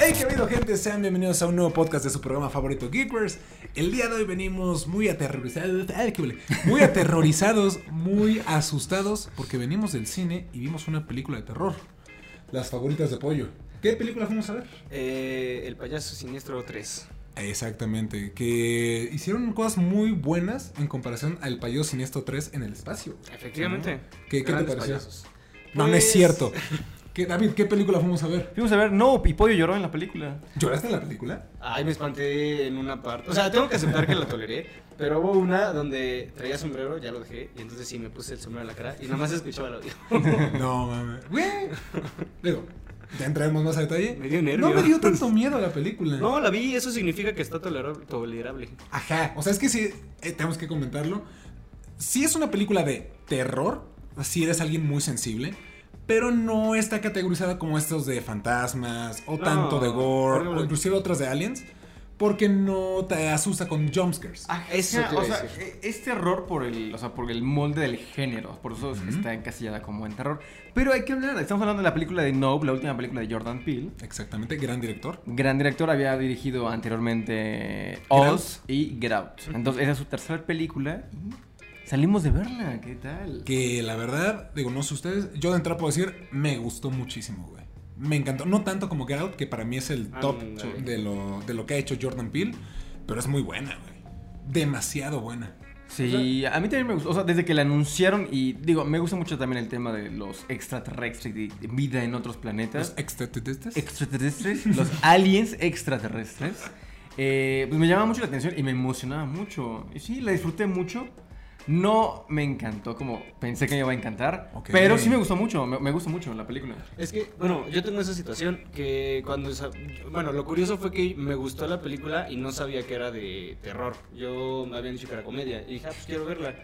Hey, qué habido gente, sean bienvenidos a un nuevo podcast de su programa favorito Geekers. El día de hoy venimos muy aterrorizados, muy aterrorizados, muy asustados porque venimos del cine y vimos una película de terror. Las favoritas de pollo. ¿Qué película fuimos a ver? Eh, el payaso siniestro 3. Exactamente, que hicieron cosas muy buenas en comparación al payaso siniestro 3 en el espacio. Efectivamente. ¿Qué, qué te pareció? payasos. No, no es Pues, cierto. ¿Qué, David, ¿qué película fuimos a ver? Fuimos a ver, no, y Pollo lloró en la película. ¿Lloraste en la película? Ay, me espanté en una parte. O sea, tengo que aceptar que la toleré. Pero hubo una donde traía sombrero, ya lo dejé. Y entonces sí me puse el sombrero en la cara y nada más escuchaba el audio. No, mames. Güey. Digo, ya entraremos más a detalle. Me dio nervio. No me dio tanto miedo la película. No, la vi, eso significa que está tolerable. tolerable. Ajá. O sea, es que sí, eh, tenemos que comentarlo. Sí es una película de terror, si eres alguien muy sensible, pero no está categorizada como estos de fantasmas, o No, tanto de gore, o inclusive otras de aliens, porque no te asusta con jumpscares. Ah, Eso o sea, eh, es terror por el, o sea, por el molde del género, por eso está encasillada como en terror. Pero hay que hablar, estamos hablando de la película de Nope, la última película de Jordan Peele. Exactamente, gran director. Gran director, había dirigido anteriormente. Oz y Get Out. Entonces, esa es su tercera película y salimos de verla, ¿qué tal? Que la verdad, digo, no sé ustedes, yo de entrada puedo decir, me gustó muchísimo, güey. Me encantó. No tanto como Get Out, que para mí es el top Ándale. de lo, de lo que ha hecho Jordan Peele, pero es muy buena, güey. Demasiado buena. Sí, a mí también me gustó, o sea, desde que la anunciaron y digo, me gusta mucho también el tema de los extraterrestres y de vida en otros planetas. Los extraterrestres. extraterrestres, los aliens extraterrestres. Eh, pues me llamaba mucho la atención y me emocionaba mucho. Y sí, la disfruté mucho. No me encantó como pensé que me iba a encantar. Pero sí me gustó mucho, me, me gusta mucho la película. Es que, bueno, yo tengo esa situación que cuando... Bueno, lo curioso fue que me gustó la película y no sabía que era de terror. Yo me habían dicho que era comedia y dije, ah, pues quiero verla.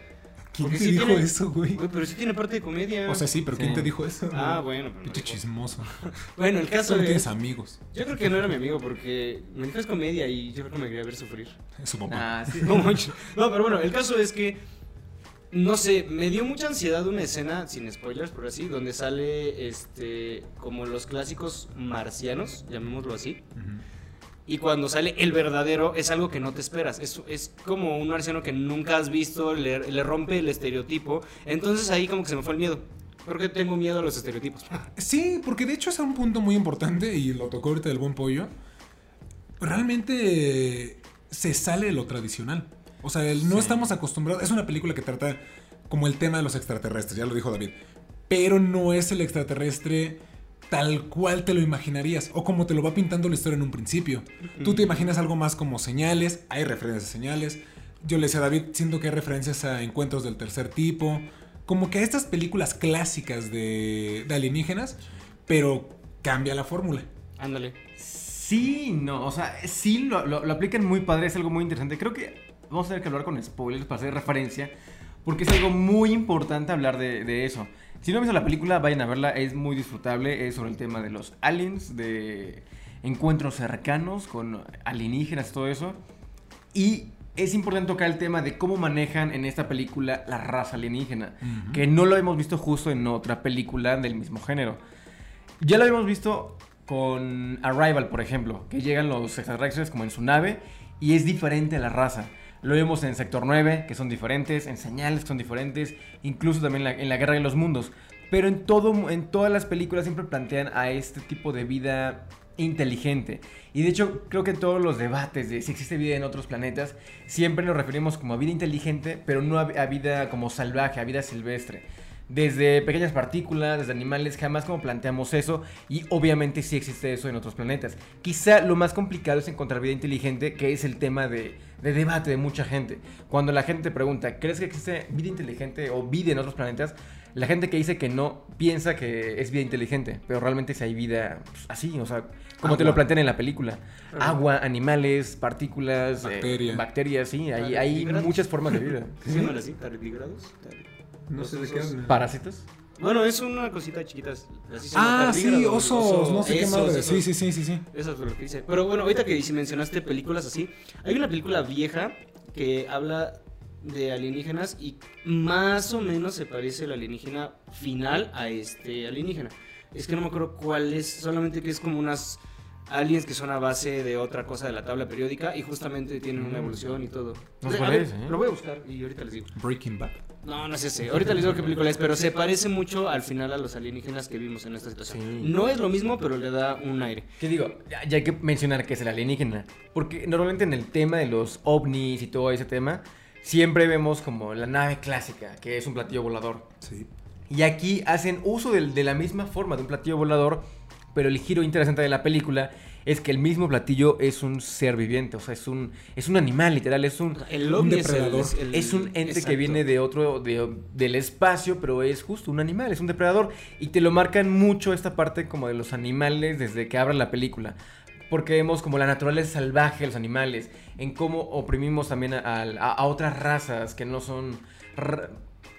¿Quién Porque te sí dijo tiene- eso, güey? Güey, pero sí tiene parte de comedia. O sea, sí, pero ¿quién Sí. te dijo eso? Ah, güey? bueno. pero no Pinche chismoso. Bueno, el caso es... tienes amigos. Yo creo que no era mi amigo porque me dijo es comedia y yo creo que me quería ver sufrir. Es su papá. Ah, sí. No, no, pero bueno, el caso es que no sé, me dio mucha ansiedad una escena, sin spoilers, por así, donde sale este como los clásicos marcianos, llamémoslo así. Y cuando sale el verdadero es algo que no te esperas. Es, es como un marciano que nunca has visto, le, le rompe el estereotipo. Entonces ahí como que se me fue el miedo. Porque tengo miedo a los estereotipos. Sí, porque de hecho es un punto muy importante y lo tocó ahorita el buen pollo. Realmente se sale de lo tradicional. O sea, el- no Sí. estamos acostumbrados. Es una película que trata como el tema de los extraterrestres, ya lo dijo David. Pero no es el extraterrestre tal cual te lo imaginarías o como te lo va pintando la historia en un principio. Tú te imaginas algo más como señales, hay referencias a señales. Yo le decía a David, siento que hay referencias a encuentros del tercer tipo, como que a estas películas clásicas de, de alienígenas, pero cambia la fórmula. Ándale. Sí, no, o sea, sí lo, lo- lo aplican muy padre, es algo muy interesante. Creo que vamos a tener que hablar con spoilers para hacer referencia, porque es algo muy importante hablar de, de eso. Si no han visto la película, vayan a verla, es muy disfrutable, es sobre el tema de los aliens, de encuentros cercanos con alienígenas, todo eso. Y es importante tocar el tema de cómo manejan en esta película la raza alienígena, que no lo hemos visto justo en otra película del mismo género. Ya lo habíamos visto con Arrival, por ejemplo, que llegan los extraterrestres como en su nave y es diferente a la raza. Lo vemos en Sector 9, que son diferentes, en Señales, que son diferentes, incluso también en la, Guerra de los Mundos. Pero en, todo, en todas las películas siempre plantean a este tipo de vida inteligente. Y de hecho, creo que todos los debates de si existe vida en otros planetas, siempre nos referimos como a vida inteligente, pero no a, a vida como salvaje, a vida silvestre. Desde pequeñas partículas, desde animales, jamás como planteamos eso. Y obviamente sí existe eso en otros planetas. Quizá lo más complicado es encontrar vida inteligente, que es el tema de, de debate de mucha gente. Cuando la gente te pregunta, ¿crees que existe vida inteligente o vida en otros planetas? La gente que dice que no piensa que es vida inteligente, pero realmente si hay vida pues, así, o sea, como te lo plantean en la película. Agua, animales, partículas, eh, Bacteria. bacterias, sí, hay, hay Tardigrados. muchas formas de vida. ¿Se llaman así? ¿Tardigrados? Tar- No sé de qué hablan. ¿Parásitos? Bueno, es una cosita chiquita. Así Ah, sí, osos, no sé qué madre. esos. Sí, sí, sí, sí, sí. Eso es lo que dice. Pero bueno, ahorita que si mencionaste películas así, hay una película vieja que habla de alienígenas y más o menos se parece el alienígena final a este alienígena. Es que no me acuerdo cuál es, solamente que es como unas aliens que son a base de otra cosa de la tabla periódica y justamente tienen una evolución y todo. No sé A cuál ver, es, ¿eh? Lo voy a buscar y ahorita les digo. Breaking Bad. No, no sé ese. Ahorita les digo qué película es, pero se parece mucho al final a los alienígenas que vimos en esta situación. Sí. No es lo mismo, pero le da un aire. ¿Qué digo? Ya, ya hay que mencionar que es el alienígena. Porque normalmente en el tema de los ovnis y todo ese tema, siempre vemos como la nave clásica, que es un platillo volador. Sí. Y aquí hacen uso del- de, la misma forma de un platillo volador, pero el giro interesante de la película es que el mismo platillo es un ser viviente, o sea, es un, es un animal, literal, es un, El Un ovni es el- depredador. es el- es un ente que viene de otro, de- del espacio, pero es justo un animal, es un depredador. Y te lo marcan mucho esta parte como de los animales desde que abren la película. Porque vemos como la naturaleza salvaje de los animales, en cómo oprimimos también a, a- a otras razas que no son ra-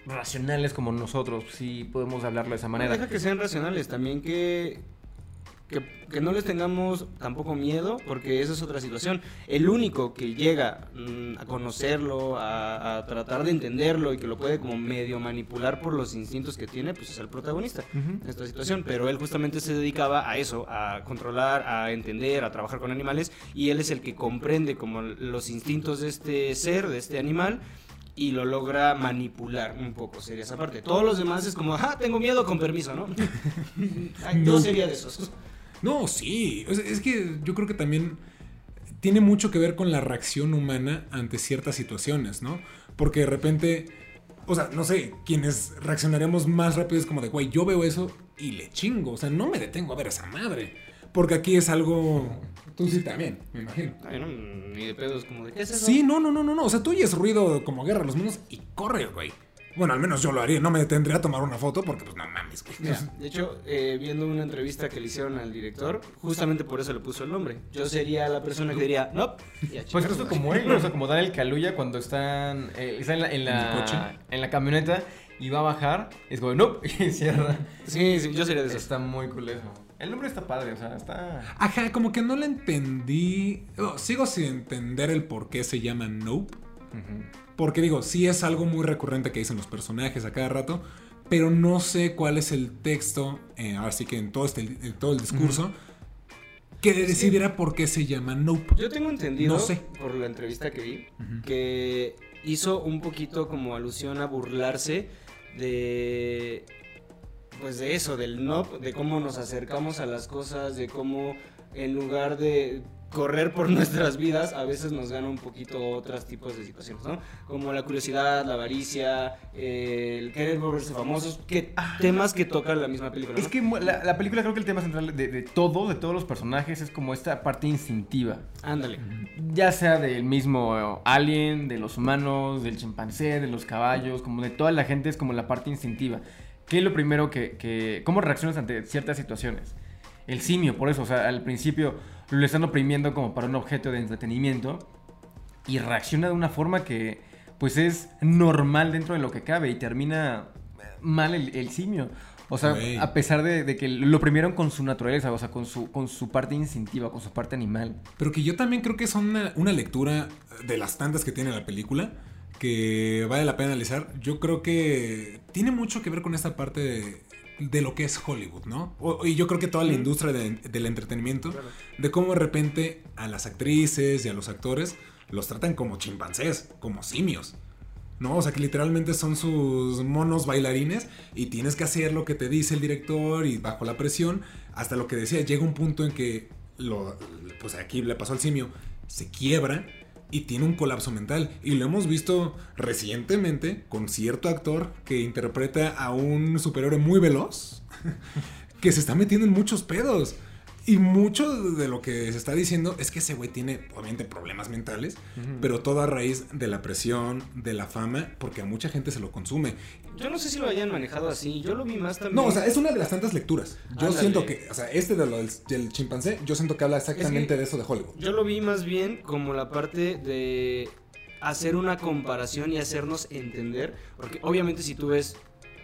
racionales como nosotros, si podemos hablarlo de esa No, manera. deja que sean racionales, también que, que, que no les tengamos tampoco miedo, porque esa es otra situación. El único que llega mm, a conocerlo, a, a tratar de entenderlo y que lo puede como medio manipular por los instintos que tiene, pues es el protagonista en esta situación. Pero él justamente se dedicaba a eso, a controlar, a entender, a trabajar con animales, y él es el que comprende como los instintos de este ser, de este animal, y lo logra manipular un poco, sería esa parte. Todos los demás es como, ah, tengo miedo, con permiso, ¿no? Ay, yo sería de esos. No, sí. O sea, es que yo creo que también tiene mucho que ver con la reacción humana ante ciertas situaciones, ¿no? Porque de repente, o sea, no sé, quienes reaccionaremos más rápido es como de, güey, yo veo eso y le chingo. O sea, no me detengo a ver a esa madre. Porque aquí es algo... Tú sí también, me imagino. Ay, no, ni de pedos, como de, ¿qué es eso? Sí, no, no, no, no, no. O sea, tú oyes ruido como guerra los monos y corre, güey. Bueno, al menos yo lo haría. No me detendría a tomar una foto porque, pues, no mames. Mira, de hecho, eh, viendo una entrevista que le hicieron al director, justamente por eso le puso el nombre. Yo sería la persona que diría, no. y a Pues justo como madre". él, o sea, como Daniel Caluya cuando están, eh, está en la, en, ¿En el la, coche? en la camioneta y va a bajar, es como, no, y cierra. Sí, sí, yo sería de esos. Está muy cool eso. El nombre está padre, o sea, está... Ajá, como que no le entendí. oh, sigo sin entender el por qué se llama Nope. Ujú. Porque digo, sí es algo muy recurrente que dicen los personajes a cada rato. Pero no sé cuál es el texto, eh, así que en todo, este, en todo el discurso, que decidiera por qué se llama Nope. Yo tengo entendido, No sé. por la entrevista que vi, que hizo un poquito como alusión a burlarse de pues de eso, del no, de cómo nos acercamos a las cosas, de cómo en lugar de correr por nuestras vidas, a veces nos gana un poquito otros tipos de situaciones, ¿no? Como la curiosidad, la avaricia, eh, el querer volverse famosos, que temas que toca la misma película. ¿no? Es que la, la película creo que el tema central de, de todo, de todos los personajes, es como esta parte instintiva. Ándale. Ya sea del mismo eh, alien, de los humanos, del chimpancé, de los caballos, como de toda la gente, es como la parte instintiva. ¿Qué es lo primero que, que... ¿Cómo reaccionas ante ciertas situaciones? El simio, por eso, o sea, al principio lo están oprimiendo como para un objeto de entretenimiento y reacciona de una forma que, pues, es normal dentro de lo que cabe y termina eh, mal el, el simio. O sea, a pesar de, de que lo oprimieron con su naturaleza, o sea, con su, con su parte instintiva, con su parte animal. Pero que yo también creo que es una, una lectura de las tantas que tiene la película que vale la pena analizar. Yo creo que tiene mucho que ver con esta parte de, de lo que es Hollywood, ¿no? O- y yo creo que toda la industria de- del entretenimiento, de cómo de repente a las actrices y a los actores los tratan como chimpancés, como simios. ¿no? O sea, que literalmente son sus monos bailarines y tienes que hacer lo que te dice el director y bajo la presión, hasta lo que decía, llega un punto en que, lo, pues aquí le pasó al simio, se quiebra y tiene un colapso mental. Y lo hemos visto recientemente con cierto actor que interpreta a un superhéroe muy veloz, que se está metiendo en muchos pedos. Y mucho de lo que se está diciendo es que ese güey tiene, obviamente, problemas mentales, pero todo a raíz de la presión, de la fama, porque a mucha gente se lo consume. Yo no sé si lo hayan manejado así, yo lo vi más también. No, o sea, es una de las tantas lecturas. Yo Ándale. siento que, o sea, este de lo del, del chimpancé, yo siento que habla exactamente Es que- de eso de Hollywood. Yo lo vi más bien como la parte de hacer una comparación y hacernos entender, porque obviamente si tú ves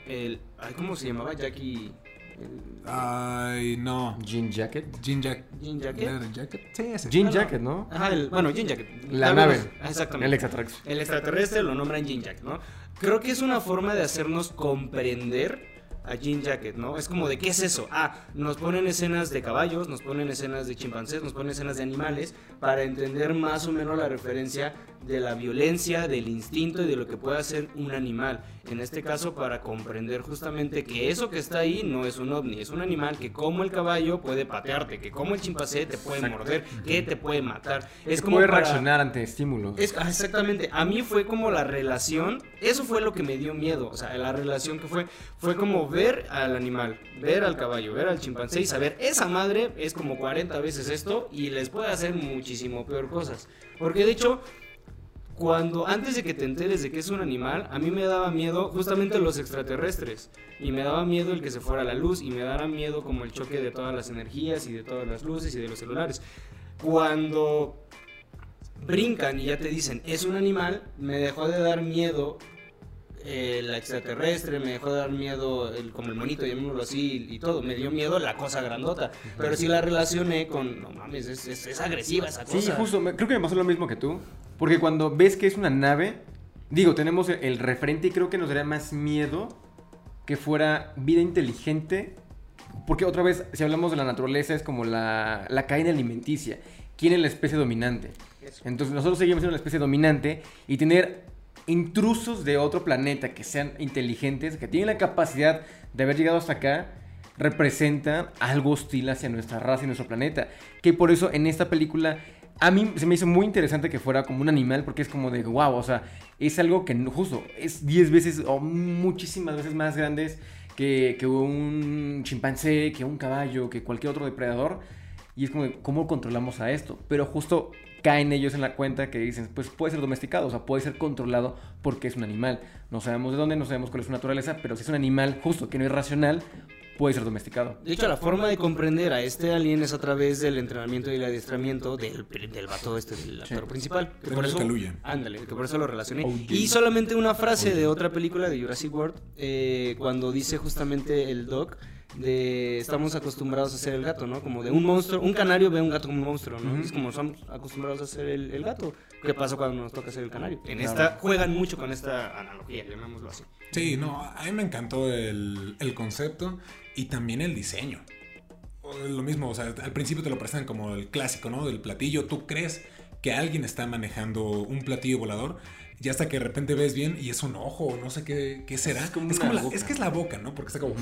el, ay, ¿cómo se llamaba? Jackie, el- Ay, no. Jean Jacket. Jean Jack. Jean Jacket. Leather Jacket. Sí, ese. Jean Ah, no. Jacket, ¿no? Ajá, el, bueno, Jean Jacket. La nave. Exactamente. El extraterrestre. El extraterrestre lo nombran Jean Jacket, ¿no? Creo que es una forma de hacernos comprender a Jean Jacket, ¿no? Es como de, ¿qué es eso? Ah, nos ponen escenas de caballos, nos ponen escenas de chimpancés, nos ponen escenas de animales para entender más o menos la referencia de la violencia, del instinto y de lo que puede hacer un animal. En este caso, para comprender justamente que eso que está ahí no es un ovni, es un animal que como el caballo puede patearte, que como el chimpancé te puede morder, que te puede matar. Es Que como puede para- reaccionar ante estímulos. es, ah, exactamente, a mí fue como la relación, eso fue lo que me dio miedo, o sea, la relación que fue, fue como ver al animal, ver al caballo, ver al chimpancé y saber, esa madre es como 40 veces esto y les puede hacer muchísimo peor cosas. Porque de hecho, cuando antes de que te enteres de que es un animal, a mí me daba miedo justamente los extraterrestres. Y me daba miedo el que se fuera la luz. Y me daba miedo como el choque de todas las energías y de todas las luces y de los celulares. Cuando brincan y ya te dicen es un animal, me dejó de dar miedo el extraterrestre, me dejó de dar miedo el, como el monito, llamémoslo así, y todo, me dio miedo la cosa grandota, pero sí la relacioné con, no mames, es, es- es agresiva esa cosa. Sí, justo, me- creo que me pasó lo mismo que tú. Porque cuando ves que es una nave, digo, tenemos el, referente y creo que nos daría más miedo que fuera vida inteligente. Porque otra vez, si hablamos de la naturaleza, es como la, la cadena alimenticia. ¿Quién es la especie dominante? Entonces nosotros seguimos siendo la especie dominante y tener intrusos de otro planeta que sean inteligentes, que tienen la capacidad de haber llegado hasta acá, representan algo hostil hacia nuestra raza y nuestro planeta. Que por eso en esta película a mí se me hizo muy interesante que fuera como un animal porque es como de wow, o sea, es algo que justo es 10 veces o muchísimas veces más grandes que, que un chimpancé, que un caballo, que cualquier otro depredador. Y es como, de, ¿cómo controlamos a esto? Pero justo caen ellos en la cuenta que dicen, pues puede ser domesticado, o sea, puede ser controlado porque es un animal. No sabemos de dónde, no sabemos cuál es su naturaleza, pero si es un animal justo que no es racional, puede ser domesticado. De hecho, la forma de comprender a este alien es a través del entrenamiento y el adiestramiento del, del vato este, del actor principal. Que por eso, ándale, que por eso lo relacioné. OG. Y solamente una frase de otra película de Jurassic World, eh, cuando dice justamente el doc de estamos acostumbrados a ser el gato, ¿no? Como de un monstruo, un canario ve a un gato como un monstruo, ¿no? Es como estamos acostumbrados a ser el, el gato. ¿Qué pasa cuando nos toca ser el canario? En esta juegan mucho con esta analogía, llamémoslo así. Sí, no, a mí me encantó el, el concepto y también el diseño. Lo mismo, o sea, al principio te lo presentan como el clásico, ¿no? Del platillo. Tú crees que alguien está manejando un platillo volador y hasta que de repente ves bien y es un ojo o no sé qué, qué será. Es como es, una como la- es que es la boca, ¿no? Porque está como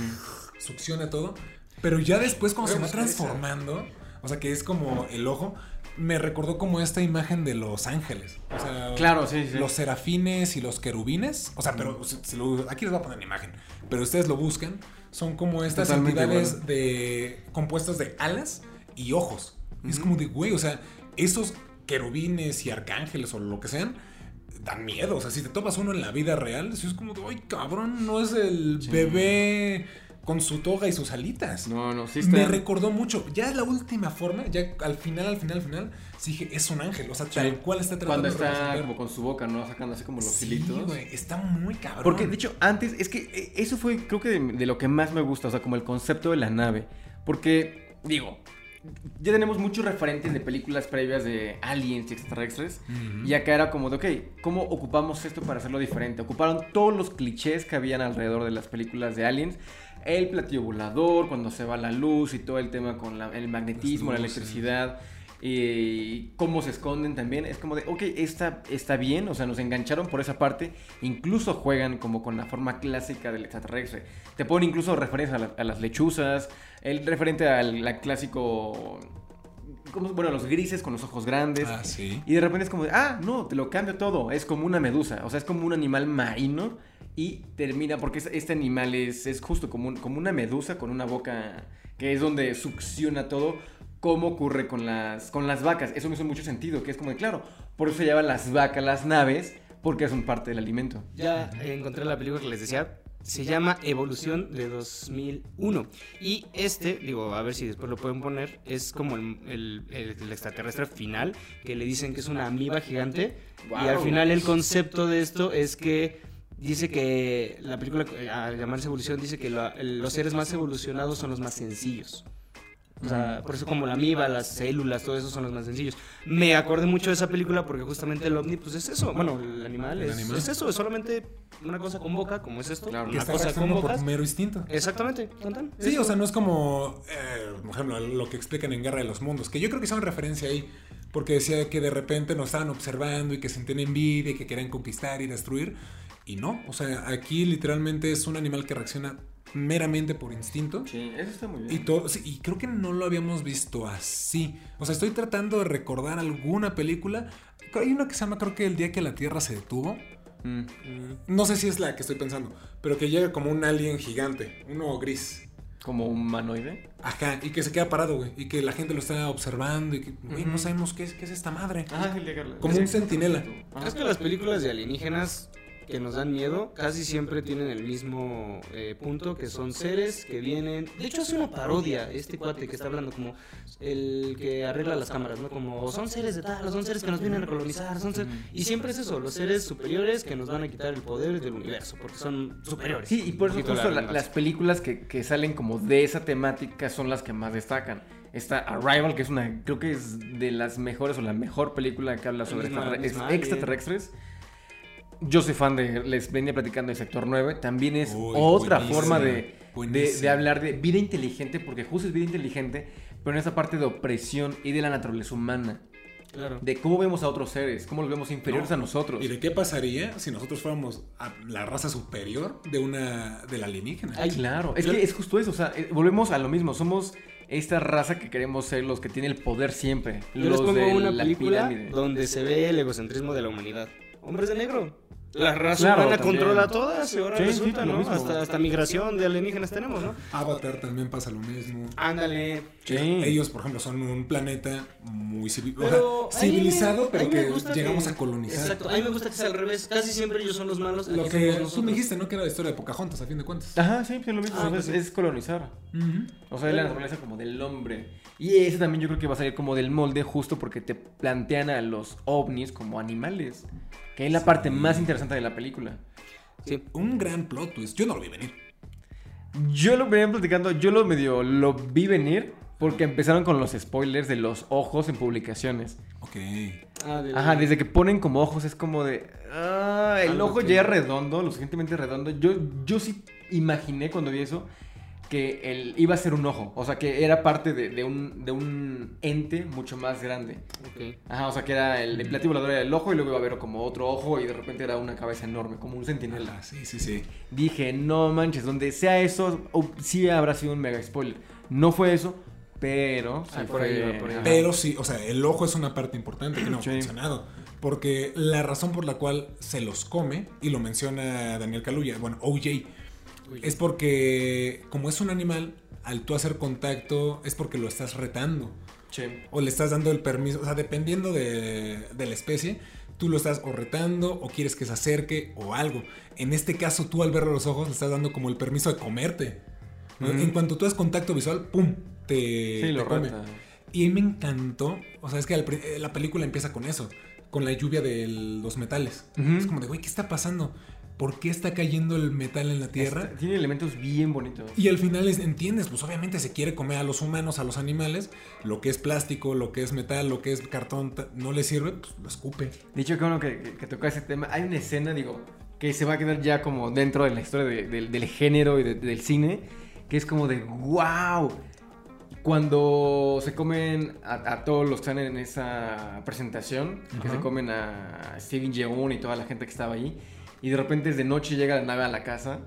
succiona todo. Pero ya después cuando se va transformando, o sea, que es como el ojo, me recordó como esta imagen de los ángeles. O sea, Claro, sí, sí. los serafines y los querubines, o sea, pero aquí les voy a poner la imagen, pero ustedes lo buscan, son como estas Totalmente entidades igual. de compuestas de alas y ojos. Es como de, güey, o sea, esos querubines y arcángeles o lo que sean, dan miedo. O sea, si te topas uno en la vida real, si es como de, ay, cabrón, no es el bebé con su toga y sus alitas. No, no, sí está... Me recordó mucho. Ya es la última forma, ya al final, al final, al final, sí dije, es un ángel. O sea, tal Sí. cual está tratando Cuando de está representar. como con su boca, ¿no? Sacando así como los Sí, hilitos. güey, está muy cabrón. Porque de hecho, antes, es que eh, eso fue, creo que de, de lo que más me gusta, o sea, como el concepto de la nave. Porque, digo, ya tenemos muchos referentes de películas previas de aliens y extraterrestres. Y acá era como de, ok, ¿cómo ocupamos esto para hacerlo diferente? Ocuparon todos los clichés que habían alrededor de las películas de aliens. El platillo volador, cuando se va la luz y todo el tema con la- el magnetismo, la luces. Y cómo se esconden también. Es como de, ok, está, está bien, o sea, nos engancharon por esa parte. Incluso juegan como con la forma clásica del extraterrestre. Te ponen incluso referencias a, la- a las lechuzas, el referente al clásico... ¿cómo? Bueno, los grises con los ojos grandes. Ah, sí. Y de repente es como de, ah, no, te lo cambio todo. Es como una medusa. O sea, es como un animal marino. Y termina, porque es- este animal es, es justo como, un- como una medusa con una boca que es donde succiona todo. Como ocurre con las, con las vacas. Eso me hizo mucho sentido. Que es como de, claro, por eso se llaman las vacas, las naves, porque son parte del alimento. Ya encontré la película que les decía. Se llama Evolución de 2001. Y este, digo, a ver si después lo pueden poner, es como el, el- el- el extraterrestre final, que le dicen que es una amiba gigante. Y al final el concepto de esto es que dice que la película, al llamarse Evolución, dice que los seres más evolucionados son los más sencillos. O sea, por eso como la amiba, las células, todo eso son los más sencillos. Me acordé mucho de esa película porque justamente el ovni, pues es eso. Bueno, el animal, El es, animal. es eso, es solamente una cosa con boca, como es esto. Claro, Que una está cosa con bocas. por mero instinto. Exactamente. tan, tan. Sí, o sea, no es como, eh, por ejemplo, lo que explican en Guerra de los Mundos, que yo creo que son referencia ahí, porque decía que de repente nos estaban observando y que sentían envidia y que querían conquistar y destruir, y no, o sea, aquí literalmente es un animal que reacciona meramente por instinto. Sí, eso está muy Y, bien. todo, sí, y creo que no lo habíamos visto así. O sea, estoy tratando de recordar alguna película. Hay una que se llama, creo que El día que la Tierra se detuvo. Mm. Mm. No sé si es la que estoy pensando, pero que llega como un alien gigante, uno gris. Como un humanoide. Ajá, y que se queda parado, güey. Y que la gente lo está observando y que, güey, no sabemos qué es, qué es esta madre. Ah. Como un centinela. Es que las películas de alienígenas que nos dan miedo casi siempre tienen el mismo eh, punto, que son seres que vienen... De hecho, hace una parodia este cuate que está hablando, como el que arregla las cámaras, ¿no? Como son seres de tal, son seres que nos vienen a colonizar, son seres... Y siempre es eso, los seres superiores que nos van a quitar el poder del universo, porque son superiores. Sí, y por eso justo la- las películas que, que salen como de esa temática son las que más destacan. Está Arrival, que es una, creo que es de las mejores o la mejor película que habla sobre extraterrestres. Yo soy fan de, les venía platicando de Sector 9, también es Uy, otra forma de, de, de hablar de vida inteligente, porque justo es vida inteligente, pero en esa parte de opresión y de la naturaleza humana, Claro. de cómo vemos a otros seres, cómo los vemos inferiores No. a nosotros. ¿Y de qué pasaría si nosotros fuéramos a la raza superior de una del alienígena? Ay, Claro, es yo- que es justo eso, o sea, eh, volvemos a lo mismo, somos esta raza que queremos ser los que tienen el poder siempre. Yo les los pongo de una la película pirámide. donde se ve el egocentrismo de la humanidad. Hombres de negro. La raza Claro, humana también. controla todas y ahora Sí, resulta, sí, ¿no? mismo. Hasta, hasta migración de alienígenas tenemos, ¿no? Avatar también pasa lo mismo. Ándale. Sí. Ellos, por ejemplo, son un planeta muy civi- o sea, Pero civilizado, me- pero que llegamos que- a colonizar. Exacto, a mí me gusta que sea al revés. Casi siempre ellos son los malos. Lo que tú me dijiste, ¿no? Que era la historia de Pocahontas, a fin de cuentas. Ajá, sí, sí, lo mismo, Ah, es, pues es colonizar. O sea, es la naturaleza como del hombre. Y ese también yo creo que va a salir como del molde justo porque te plantean a los ovnis como animales. Que es la parte más interesante de la película. Sí. Un gran plot twist. Yo no lo vi venir. Yo lo venía platicando, yo lo medio lo vi venir porque empezaron con los spoilers de los ojos en publicaciones. Ok. Ah, de- Ajá, desde que ponen como ojos es como de. Ah, el Algo ojo que- ya es redondo, lo suficientemente redondo. Yo, yo sí imaginé cuando vi eso que él iba a ser un ojo. O sea, que era parte de, de un, de un ente mucho más grande. Ok. Ajá, o sea, que era el, el platillo volador era el ojo y luego iba a haber como otro ojo y de repente era una cabeza enorme, como un centinela. Ah, sí, sí, sí. Dije, no manches, donde sea eso, o- sí habrá sido un mega spoiler. No fue eso, pero. Ah, sí por fue- ahí va, por ahí va. ajá. Pero sí, o sea, el ojo es una parte importante que no ha Sí. mencionado. Porque la razón por la cual se los come, y lo menciona Daniel Kaluuya, bueno, OJ, es porque como es un animal, al tú hacer contacto es porque lo estás retando. Sí. O le estás dando el permiso, o sea, dependiendo de, de la especie, tú lo estás o retando o quieres que se acerque o algo. En este caso, tú al verlo a los ojos le estás dando como el permiso de comerte. En cuanto tú haces contacto visual, ¡pum! Te, Sí, te lo come. reta. Y me encantó, o sea, es que eh, la película empieza con eso, con la lluvia de los metales. Es como de, güey, ¿qué está pasando? ¿Por qué está cayendo el metal en la tierra? Tiene elementos bien bonitos. Y al final es- entiendes, pues obviamente se quiere comer a los humanos, a los animales, lo que es plástico, lo que es metal, lo que es cartón, no le sirve, pues lo escupe. Dicho que bueno que, que, que tocó ese tema, hay una escena, digo, que se va a quedar ya como dentro de la historia de- del- del género y de- del cine, que es como de wow. Cuando se comen a, a todos los que están en esa presentación, que se comen a Steven Yeun y toda la gente que estaba ahí, y de repente desde noche llega la nave a la casa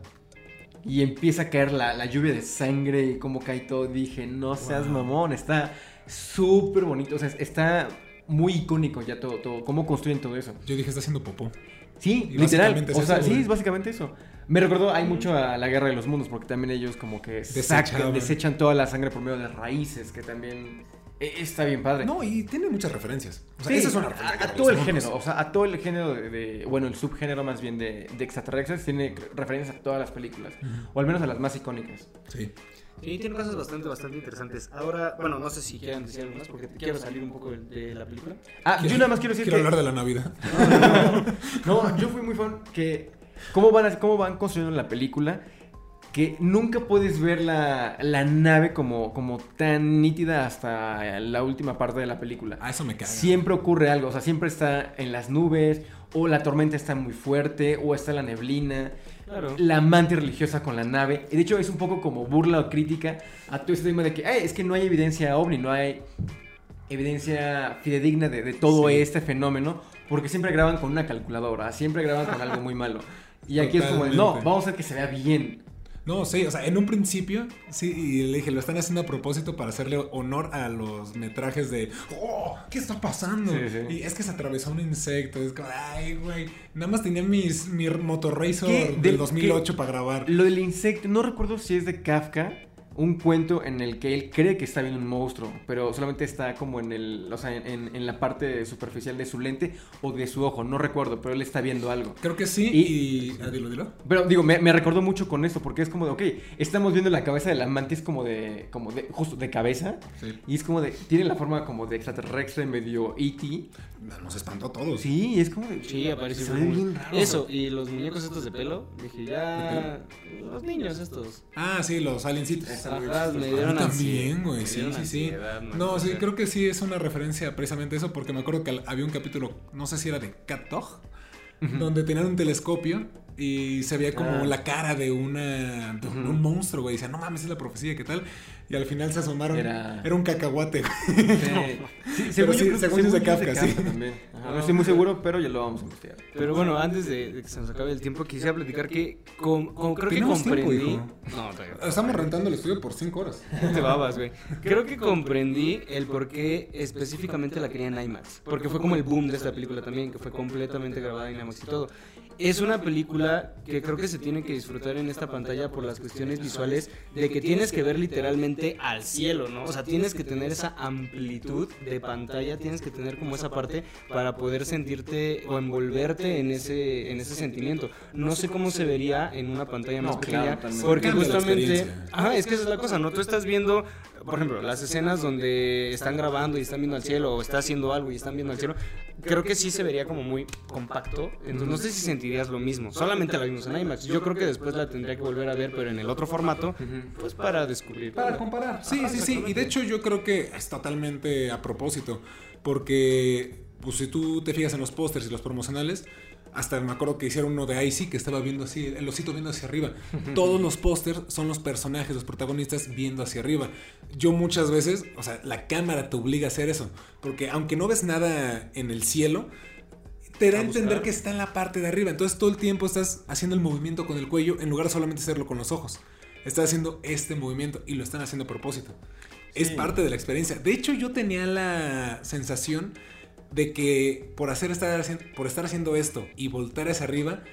y empieza a caer la, la lluvia de sangre y cómo cae todo, dije, no seas Wow. mamón, está súper bonito, o sea, está muy icónico ya todo, todo, cómo construyen todo eso. Yo dije, está haciendo popó. Sí, Y literal. es O sea, eso, sí, es básicamente eso. Me recordó, hay mucho a la guerra de los mundos, porque también ellos como que sacan, desechan toda la sangre por medio de raíces, que también está bien padre. No, y tiene muchas referencias. O sea, Sí, esa es una a- referencia. todo el género, o sea, a todo el género de, de- bueno, el subgénero más bien de, de extraterrestres tiene referencias a todas las películas, o al menos a las más icónicas. Sí. Sí, tiene cosas bastante, bastante interesantes. Ahora, bueno, no sé si quieran decir algo más porque quiero salir un poco de, de la película. Ah, yo nada más quiero decir Quiero que... hablar de la Navidad. No, yo fui muy fan que cómo van, cómo van construyendo la película. Que nunca puedes ver la, la nave como, como tan nítida hasta la última parte de la película. Ah, eso me caga. Siempre ocurre algo, o sea, siempre está en las nubes, o la tormenta está muy fuerte, o está la neblina. Claro. La amante religiosa con la nave. Y de hecho es un poco como burla o crítica a todo este tema de que "Ay, es que no hay evidencia ovni, no hay evidencia fidedigna de, de todo Sí. este fenómeno, porque siempre graban con una calculadora, siempre graban con algo muy malo. Y aquí es como, de, no, vamos a hacer que se vea bien. No, sí, o sea, en un principio, sí, y le dije, lo están haciendo a propósito para hacerle honor a los metrajes de, oh, ¿qué está pasando? Sí, sí. Y es que se atravesó un insecto, es como, ay, güey, nada más tenía mis, mi Motorracer del Del- 2008 para grabar. Lo del insecto, no recuerdo si es de Kafka, un cuento en el que él cree que está viendo un monstruo, pero solamente está como en el, o sea, en, en la parte superficial de su lente o de su ojo, no recuerdo, pero él está viendo algo. Creo que sí, Y- y... ah, dilo, dilo. Pero digo, me, me recordó mucho con esto, porque es como de, ok, estamos viendo la cabeza de la mantis como de, como de, justo de cabeza, Sí. y es como de, tiene la forma como de extraterrestre, medio E.T. Nos espantó a todos. Sí, es como de, Sí, aparece se ve bien raro. Eso, y los muñecos estos de pelo, dije, ya. Los niños estos. Ah, sí, los aliencitos. Ajá, me A dieron mí también, güey, sí, sí, sí. no sí, creo que sí es una referencia precisamente a eso, porque me acuerdo que había un capítulo, no sé si era de Cat Dog, donde tenían un telescopio y se veía como Ah. la cara de una de un monstruo, güey. Decían, no mames, es la profecía, ¿qué tal? Y al final se asomaron. Era, Era- un cacahuate, güey. Sí, sí, yo según es de es Kafka, sí. también. Ajá, no estoy muy seguro, pero ya lo vamos a investigar. Pero bueno, antes de, de que se nos acabe el tiempo, quisiera platicar que con, con- creo que tiempo, comprendí. hijo. no, todavía- Estamos rentando el estudio por 5 horas. te babas, güey. Creo que comprendí el por qué específicamente la quería en IMAX. Porque fue como el boom de esta película también, que fue completamente grabada en IMAX y todo. Es una película que creo que se tiene que disfrutar en esta pantalla por las cuestiones visuales de que tienes que ver literalmente al cielo, ¿no? O sea, tienes que tener esa amplitud de pantalla, tienes que tener como esa parte para poder sentirte o envolverte en ese, en ese sentimiento. No sé cómo se vería en una pantalla más No, claro, pequeña, totalmente. porque justamente... Ajá, es que esa es la cosa, ¿no? Tú estás viendo, por ejemplo, las escenas donde están grabando y están viendo al cielo o está haciendo algo y están viendo al cielo. Creo que sí se vería como muy compacto. Entonces no sé si sentirías lo mismo. Solamente la vimos en IMAX. Yo creo que después la tendría que volver a ver, pero en el otro formato, pues para descubrir. Para comparar. Sí, sí, sí. Y de hecho yo creo que es totalmente a propósito. Porque, pues si tú te fijas en los pósters y los promocionales, hasta me acuerdo que hicieron uno de Icy que estaba viendo así, el osito viendo hacia arriba. Todos los pósters son los personajes, los protagonistas viendo hacia arriba. Yo muchas veces, o sea, la cámara te obliga a hacer eso. Porque aunque no ves nada en el cielo, te da a buscar. entender que está en la parte de arriba. Entonces todo el tiempo estás haciendo el movimiento con el cuello en lugar de solamente hacerlo con los ojos. Estás haciendo este movimiento y lo están haciendo a propósito. Es parte de la experiencia. De hecho, yo tenía la sensación de que por, hacer estar, por estar haciendo esto y voltar hacia arriba,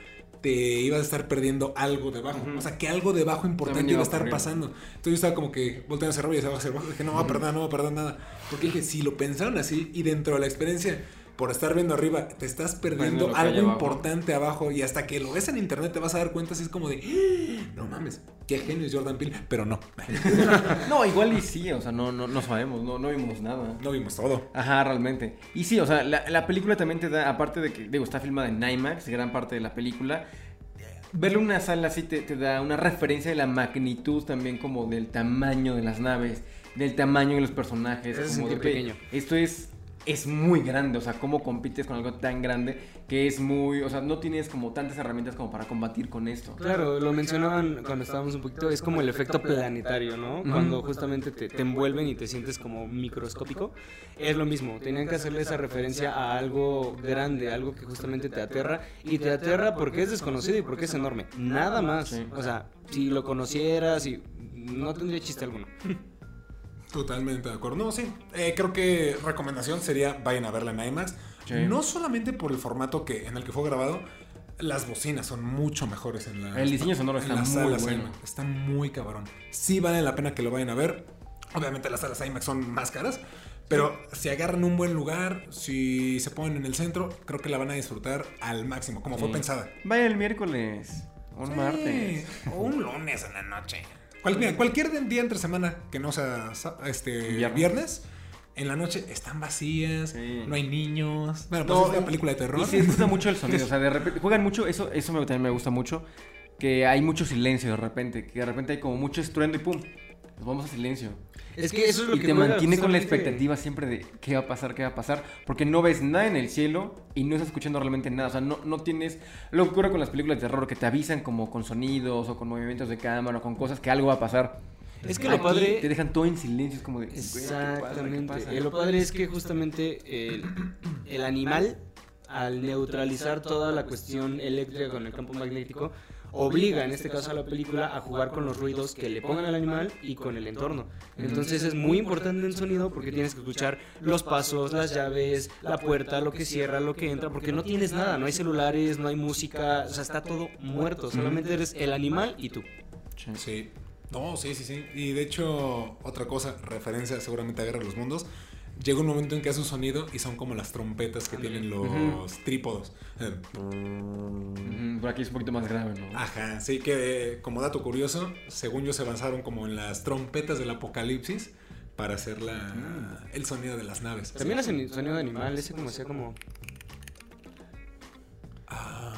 te ibas a estar perdiendo algo debajo. O sea, que algo debajo importante iba a estar pasando. Entonces yo estaba como que volteando hacia arriba y hacia abajo, hacia abajo. Dije, no va a perder, no va a perder nada. Porque dije, si lo pensaron así y dentro de la experiencia, por estar viendo arriba, te estás perdiendo algo importante abajo y hasta que lo ves en internet te vas a dar cuenta así es como de, "Ah, no mames, qué genio es Jordan Peele, pero no, No, igual y sí, o sea, no, no, no sabemos, no, no vimos nada. no vimos todo. Ajá, realmente. Y sí, o sea, la, la película también te da, aparte de que, digo, está filmada en IMAX, gran parte de la película, verle en una sala así te, te da una referencia de la magnitud también como del tamaño de las naves, del tamaño de los personajes. Como de, pequeño. Esto es, es muy grande, o sea, cómo compites con algo tan grande que es muy, o sea, no tienes como tantas herramientas como para combatir con esto. Claro, lo mencionaban cuando estábamos un poquito, es como el efecto planetario, ¿no? Cuando justamente te, te envuelven y te sientes como microscópico. Es lo mismo, tenían que hacerle esa referencia a algo grande, algo que justamente te aterra. Y te aterra porque es desconocido y porque es enorme. Nada más. Sí. O sea, si lo conocieras y no tendría chiste alguno. Totalmente de acuerdo. No, sí. Eh, creo que recomendación sería vayan a verla en IMAX. Sí. No solamente por el formato que, en el que fue grabado, las bocinas son mucho mejores en la El diseño sonoro está muy salas bueno. IMAX. Está muy cabrón. Sí vale la pena que lo vayan a ver. Obviamente las salas IMAX son más caras. Pero si agarran un buen lugar, si se ponen en el centro, creo que la van a disfrutar al máximo, como fue pensada. Vaya el miércoles, un Sí, martes. O un lunes en la noche. Cual- mira, cualquier día entre semana que no sea este, Viernes. viernes. en la noche están vacías, Sí. no hay niños. Bueno, pues No, es una película de terror. Y se disfruta mucho el sonido. O sea, de repente juegan mucho. Eso, eso también me gusta mucho. que hay mucho silencio de repente, que de repente hay como mucho estruendo y pum, nos vamos a silencio. Es que eso es lo y que te mantiene con la expectativa siempre de qué va a pasar, qué va a pasar, porque no ves nada en el cielo y no estás escuchando realmente nada, o sea, no, no tienes lo que ocurre con las películas de terror que te avisan como con sonidos o con movimientos de cámara o con cosas que algo va a pasar. Es que lo padre- te dejan todo en silencio, es como de "Güey, ¿qué pasa? ¿Qué Exactamente. pasa?". Eh, lo padre es que justamente el, el animal, al neutralizar toda la cuestión eléctrica con el campo magnético, obliga en este caso a la película a jugar con los ruidos que le pongan al animal y con el entorno. Entonces es muy importante en sonido porque tienes que escuchar los pasos, las llaves, la puerta, lo que cierra, lo que entra, porque no tienes nada, no hay celulares, no hay música, o sea, está todo muerto, solamente eres el animal y tú. Sí. Sí. No, sí, sí, sí. Y de hecho, otra cosa, referencia seguramente a Guerra de los Mundos. Llega un momento en que hace un sonido y son como las trompetas que tienen los trípodos. Ujú, Por aquí es un poquito más grave, ¿no? Ajá, sí que como dato curioso, según yo se avanzaron como en las trompetas del apocalipsis para hacer la, el sonido de las naves. También hacen sonido de animal, ese como hacía como...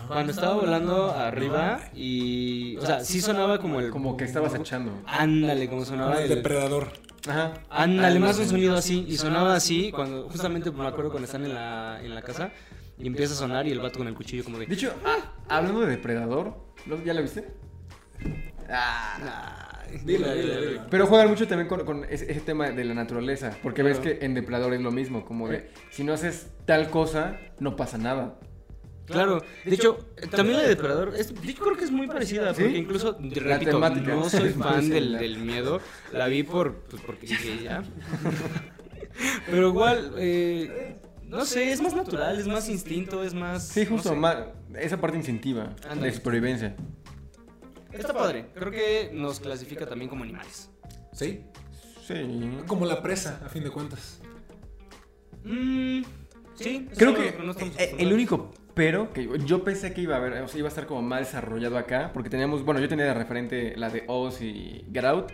Cuando estaba volando arriba y... O sea, sí sonaba como el... Como que estabas echando. Ándale, como sonaba el el... depredador. Ajá. Ándale, más un sonido así. Y sonaba así cuando... Justamente me acuerdo cuando están en la, en la casa y empieza a sonar y el vato con el cuchillo como De de... hecho, ah, hablando de depredador, ¿lo- ¿ya lo viste? Ay, dila, dila, dila. Pero juegan mucho también con, con ese, ese tema de la naturaleza, porque ves que en Depredador es lo mismo, como de, si no haces tal cosa, no pasa nada. Claro, de hecho, también la de Depredador, es, yo creo que es muy parecida, ¿Sí? porque incluso, repito, temática no soy fan del, miedo, la vi por, pues porque dije ya. Pero igual, eh, no sé, es más natural, es más instinto, es más... Sí, justo, no sé. ma- esa parte instintiva Ándale. de supervivencia. Está padre, creo que nos clasifica también como animales. Sí. Sí. Como la presa, a fin de cuentas. Mm, sí, Creo que no el único pero que yo pensé que iba a haber, o sea, iba a estar como más desarrollado acá, porque teníamos, bueno, yo tenía de referente la de Oz y Get Out,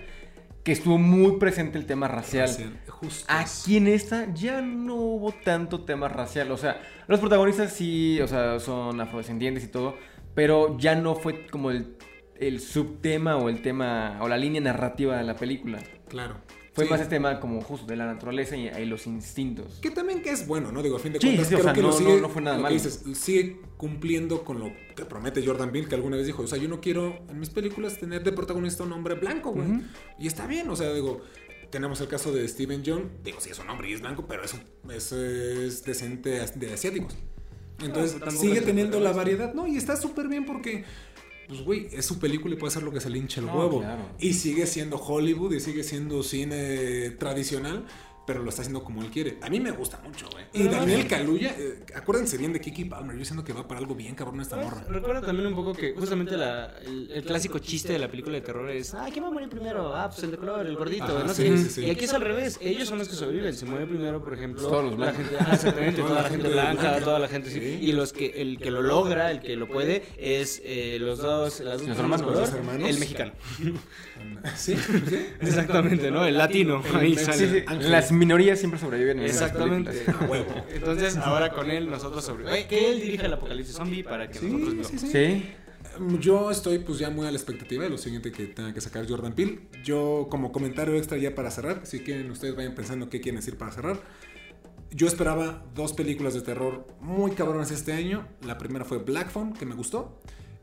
que estuvo muy presente el tema racial. Racial, Justo. Aquí en esta ya no hubo tanto tema racial. O sea, los protagonistas sí, o sea, son afrodescendientes y todo, pero ya no fue como el, el subtema o el tema o la línea narrativa de la película. Claro. Fue Sí. más este tema como justo de la naturaleza y, y los instintos. Que también que es bueno, ¿no? Digo, a fin de Sí, cuentas, sí, creo sea, que no- lo no- sigue, no fue nada lo que malo. dices, sigue cumpliendo con lo que promete Jordan Peele, que alguna vez dijo, o sea, yo no quiero en mis películas tener de protagonista un hombre blanco, güey. Y está bien, o sea, digo, tenemos el caso de Steven Young, digo, sí es un hombre y es blanco, pero es, un- es, es descente as- de asiáticos. Entonces, sigue teniendo la variedad, ¿no? Y está súper bien porque... Pues, güey, es su película y puede hacer lo que se le hinche el No, huevo. claro. Y sigue siendo Hollywood y sigue siendo cine tradicional, pero lo está haciendo como él quiere. A mí me gusta mucho, güey. Y Daniel Kaluuya, eh, acuérdense bien de Kiki Palmer. Yo siento que va para algo bien cabrón esta morra. Recuerda también un poco que justamente la- el, el clásico chiste de la película de terror es, ah, ¿quién va a morir primero? Ah, pues el de color, el gordito, Ajá, no sí, sé. sí, sí. Y aquí es al revés, ellos son los que sobreviven, se muere primero, por ejemplo, Todos los la blancos. gente, ah, exactamente, Toda toda la gente blanca, blanca. toda la gente, sí. y los que, el que lo logra, el que lo puede, es eh, los dos, las dos hermanos, color, los hermanos. el mexicano. Sí, sí. Exactamente, ¿no? El latino, ahí sale. Sí, sí, Ángel. las minorías siempre sobreviven en Exactamente. A huevo. Entonces, ahora con él nosotros sobrevivimos. Que él dirige el apocalipsis zombie para que Sí, nosotros sí, vivamos. sí. Sí. Yo estoy pues ya muy a la expectativa de lo siguiente que tenga que sacar Jordan Peele. Yo como comentario extra ya para cerrar, si quieren ustedes vayan pensando qué quieren decir para cerrar. Yo esperaba dos películas de terror muy cabronas este año. La primera fue Black Phone, que me gustó.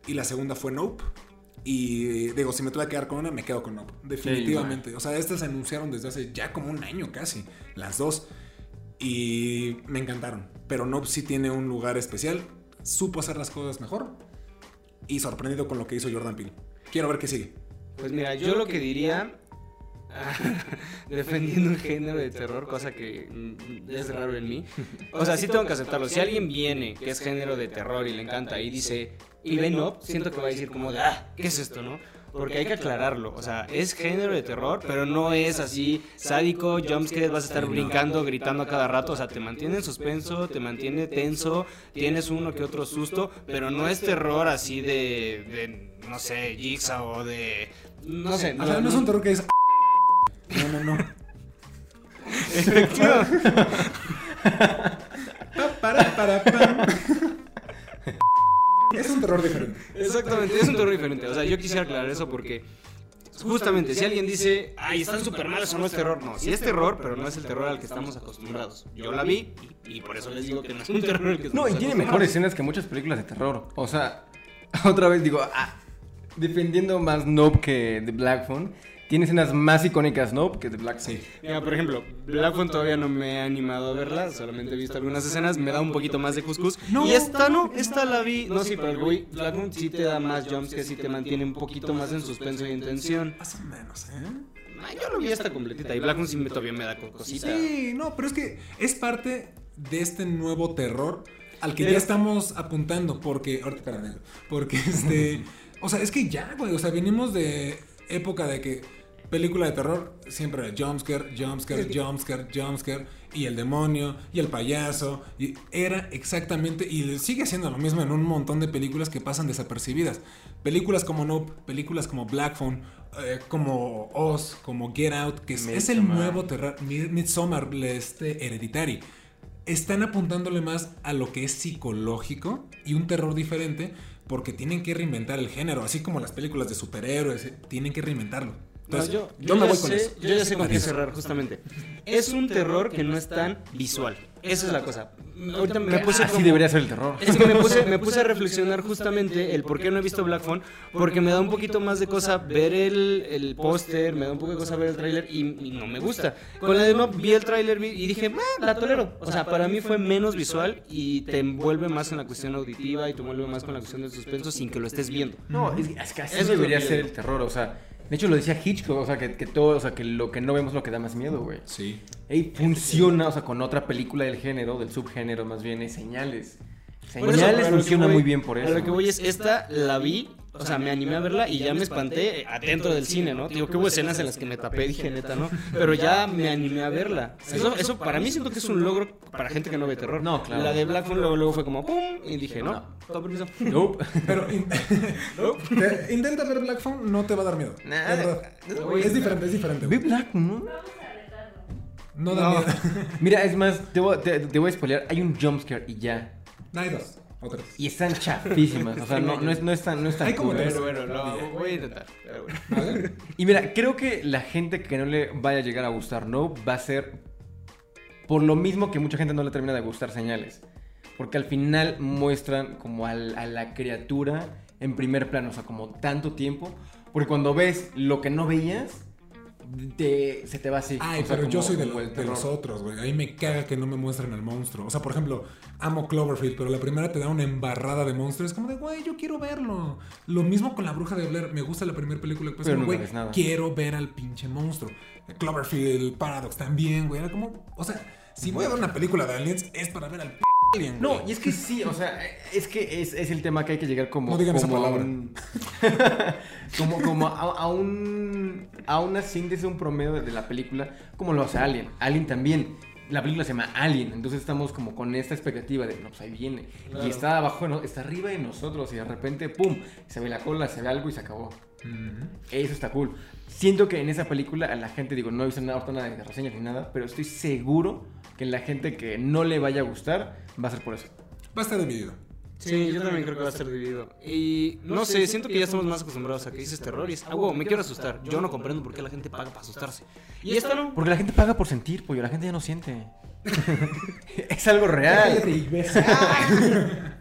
Y la segunda fue Nope. Y digo, si me tuve que quedar con una, me quedo con Nope. Definitivamente. o sea, estas se anunciaron desde hace ya como un año casi. Las dos. Y me encantaron. Pero Nope sí tiene un lugar especial. Supo hacer las cosas mejor. Y sorprendido con lo que hizo Jordan Peele. Quiero ver qué sigue. Pues mira, yo lo que diría, defendiendo un género de terror, cosa que mm, es raro en mí. O sea, sí tengo que aceptarlo. Si alguien viene que es género de terror y le encanta y dice, y ven up, siento que va a decir como de, ah, ¿qué es esto, no? Porque hay que aclararlo. O sea, es género de terror, pero no es así sádico, jumpscare, vas a estar brincando, gritando a cada rato. O sea, te mantiene en suspenso, te mantiene tenso, tienes uno que otro susto, pero no es terror así de, no sé, Jigsaw o de... No sé, O sea, no es un terror que es. No, no, no. Para, para, pam. Es un terror diferente. Exactamente, es un terror diferente. O sea, yo quisiera aclarar eso porque justamente si alguien dice, ay, están súper mal, eso no es terror. No, sí es terror, pero no es el terror al que estamos acostumbrados. Yo la vi y, y por eso les digo que no es un terror al que No, estamos y tiene mejores escenas que muchas películas de terror. O sea, otra vez digo, ah, defendiendo más Nope que The Black Phone, tiene escenas más icónicas Nope que The Black. Sí. Mira, por ejemplo, Black Phone todavía no me he animado a verla, solamente he visto algunas escenas, me da un poquito más de cuscús. No. y esta no, esta la vi, no, sí, pero el güey, Black Phone sí te da más jumps que sí te mantiene un poquito más en suspenso y en tensión. Más o menos, ¿eh? Ah, yo lo vi hasta completita y Black sí me, todavía me da co- cosita. Sí, no, pero es que es parte de este nuevo terror al que ya estamos apuntando, porque, ahorita, espérame, porque este, o sea, es que ya, güey, o sea, venimos de época de que película de terror siempre era jumpscare, jumpscare, jumpscare, jumpscare, y el demonio, y el payaso, y era exactamente, y sigue siendo lo mismo en un montón de películas que pasan desapercibidas. Películas como Nope, películas como Black Phone, eh, como Oz, como Get Out, que es, es el nuevo terror, Mi- Midsommar, este Hereditary. Están apuntándole más a lo que es psicológico y un terror diferente porque tienen que reinventar el género, así como las películas de superhéroes, eh, tienen que reinventarlo. No, Entonces, yo, yo, yo me voy con sé, eso. Yo ya sé con qué cerrar, justamente. Es un terror que no es tan visual. Esa es la cosa. Ahorita me puse Así como- debería ser el terror. Es que me puse, me puse a reflexionar justamente el por qué no he visto Black Phone, porque me da un poquito más de cosa ver el, el póster, me da un poco de cosa ver el tráiler y, y no me gusta. Con la de no vi el tráiler y dije, "Ah, la tolero. O sea, para mí fue menos visual y te envuelve más en la cuestión auditiva y te envuelve más con la cuestión del suspenso sin que lo estés viendo. No, es, es que así Eso debería ser el terror, o sea. De hecho, lo decía Hitchcock, o sea, que, que todo, o sea, que lo que no vemos es lo que da más miedo, güey. Sí. Y funciona, o sea, con otra película del género, del subgénero más bien, es Señales. Eso, Señales funciona voy- muy bien por eso. A lo que voy es, esta la vi, o sea, me animé a verla y ya me espanté adentro del cine, ¿no? Digo que hubo escenas en las que me tapé, dije neta, ¿no? Pero ya me animé a verla. Eso, eso para mí siento que es un logro para gente que no ve terror. No, claro. La de Black Phone luego, luego fue como ¡pum! Y dije, no, No. con permiso. Nope. Pero in- te- intenta ver Black Phone, no te va a dar miedo. Güey. es diferente, es diferente. Ve. Black, ¿no? No da No. miedo. Mira, es más, te voy, te, te voy a spoilear, hay un jumpscare y ya. No, hay dos o tres. Y están chafísimas, o sea, no, no, es, no es tan, no es tan Hay como tres. Bueno, lo voy a intentar. pero bueno. ¿Vale? Y mira, creo que la gente que no le vaya a llegar a gustar No va a ser por lo mismo que mucha gente no le termina de gustar señales. Porque al final muestran como al- a la criatura en primer plano, o sea, como tanto tiempo. Porque cuando ves lo que no veías, te- se te va así. Ay, o sea, pero yo soy de, terror. los otros, güey. Ahí me caga que no me muestren al monstruo. O sea, por ejemplo, amo Cloverfield, pero la primera te da una embarrada de monstruos. Es como de, güey, yo quiero verlo. Lo mismo con La Bruja de Blair. Me gusta la primera película. Pues, Pero como, nunca güey, nada. quiero ver al pinche monstruo. Cloverfield, Paradox también, güey. Era como, o sea, si voy a ver una película de aliens, es para ver al p alien. No, y es que sí, o sea, es que es, es el tema que hay que llegar como. No digan esa como a palabra. un- como como a, a un. a una síntesis, un promedio de, la película, como lo hace Alien. Alien también. La película se llama Alien, entonces estamos como con esta expectativa de, no, pues ahí viene. Claro. Y está abajo, ¿no? está arriba de nosotros y de repente, ¡pum! Se ve la cola, se ve algo y se acabó. Eso está cool. Siento que en esa película a la gente, digo, no he visto nada, nada de reseñas ni nada, pero estoy seguro que la gente que no le vaya a gustar va a ser por eso. Va a estar dividido. Sí, yo también creo que va a ser dividido. Y no sé, siento que ya estamos más acostumbrados a que dices terror y es, ah, wow, me quiero asustar. Yo no comprendo por qué la gente paga para asustarse. Y esta no. Porque la gente paga por sentir, pollo, la gente ya no siente. es algo real.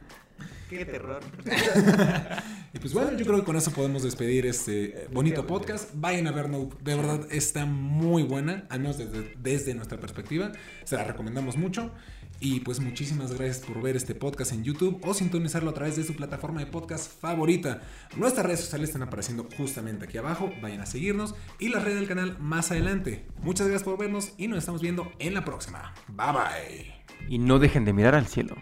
Qué terror. Y pues bueno, yo creo que con eso podemos despedir este eh, bonito podcast. Vayan a ver Nope, de verdad está muy buena, al menos desde, desde nuestra perspectiva. Se la recomendamos mucho. Y pues muchísimas gracias por ver este podcast en YouTube o sintonizarlo a través de su plataforma de podcast favorita. Nuestras redes sociales están apareciendo justamente aquí abajo. Vayan a seguirnos y las redes del canal más adelante. Muchas gracias por vernos y nos estamos viendo en la próxima. Bye bye. Y no dejen de mirar al cielo.